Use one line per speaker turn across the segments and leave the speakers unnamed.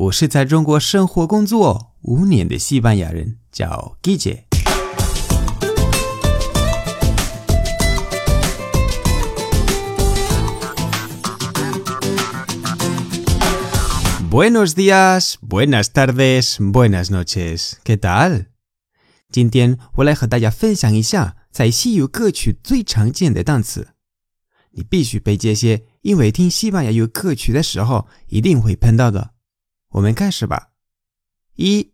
我是在中国生活工作五年的西班牙人，叫 Gigi。Buenos días, buenas tardes, buenas noches. ¿Qué tal? 今天我来和大家分享一下在西语歌曲最常见的单词。你必须背这些，因为听西班牙语歌曲的时候一定会碰到的。我们开始吧。一，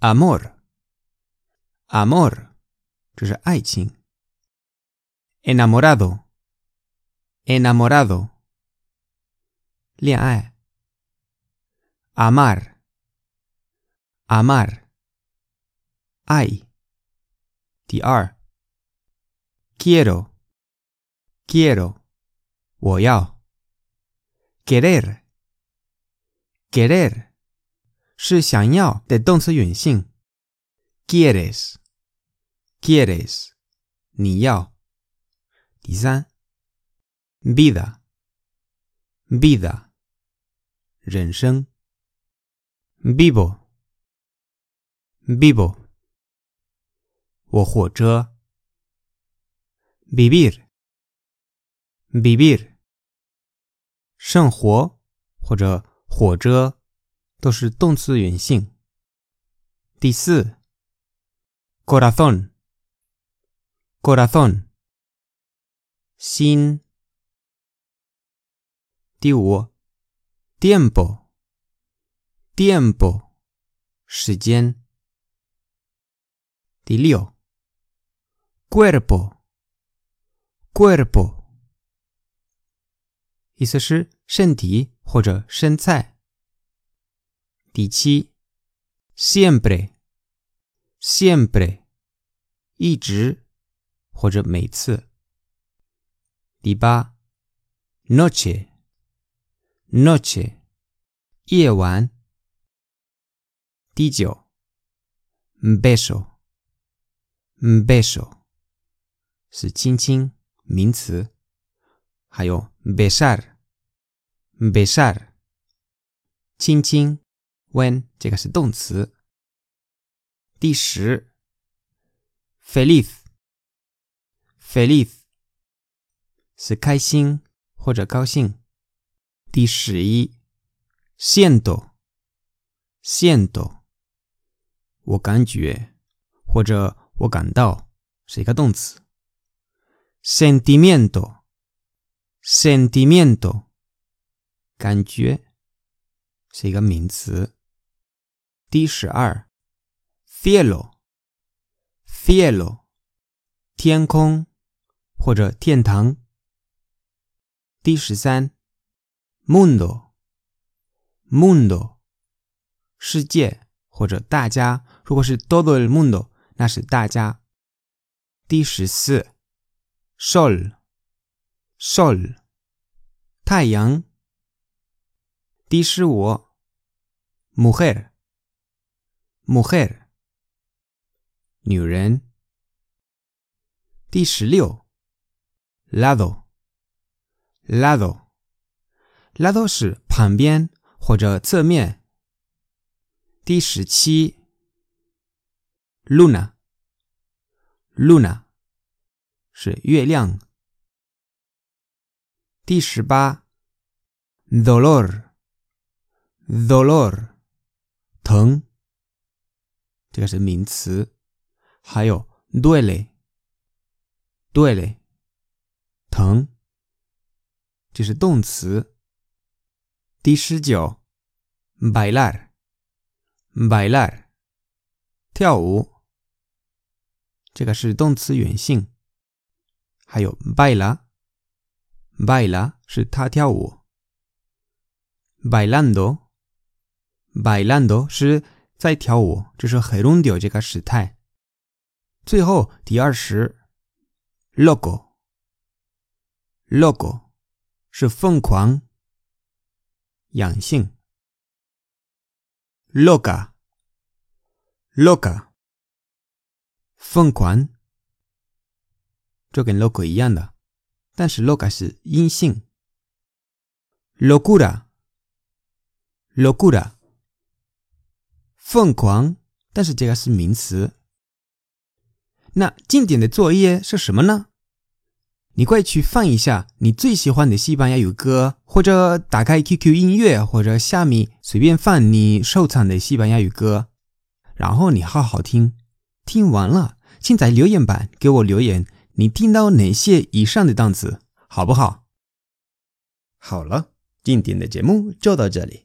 amor，amor，这是爱情。enamorado，enamorado，恋爱。amar，amar，爱。第二，quiero，quiero，我要。 Querer 是想要的动词原形。quieres，quieres，你要。第三，vida，vida，人生。vivo, vivo. 我活着。vivir, vivir. 生活或者活着都是动词原形。第四，corazón, corazón. 心。第五，tiempo。tiempo 时间。第六，cuerpo cuerpo 意思是身体或者生菜。第七，siempre siempre 一直或者每次。第八，noche noche 夜晚。第九，beso，beso 是亲亲名词，还有 besar besar，besar 亲亲，when 这个是动词。第十，feliz，feliz 是开心或者高兴。第十一，siento，siento。我感觉，或者我感到，是一个动词。sentimiento，sentimiento，感觉，是一个名词。第十二，cielo，cielo，天空或者天堂。第十三，mundo，mundo，世界或者大家。如果是 todo el mundo，那是大家。第十四，sol，sol，太阳。第十五，mujer，mujer，女人。第十六，lado，lado，lado 是旁边或者侧面。第十七。Luna，Luna 是月亮。第十八，dolor Dolor，疼，这个是名词。还有 Duele，Duele 疼，这是动词。第十九，Bailar，Bailar 跳舞。这个是动词原形，还有 baila，baila 是他跳舞，bailando Bailando 是在跳舞，这是 gerundio 这个时态。最后第二十，loco，loco 是疯狂、阳性，loca，loca。疯狂，就跟 loco 一样的，但是 loca 是阴性。locura locura，疯狂，但是这个是名词。那经典的作业是什么呢？你快去放一下你最喜欢的西班牙语歌，或者打开 QQ 音乐或者虾米随便放你收藏的西班牙语歌，然后你好好听。听完了，请在留言板给我留言，你听到哪些以上的单词，好不好？好了，今天的节目就到这里。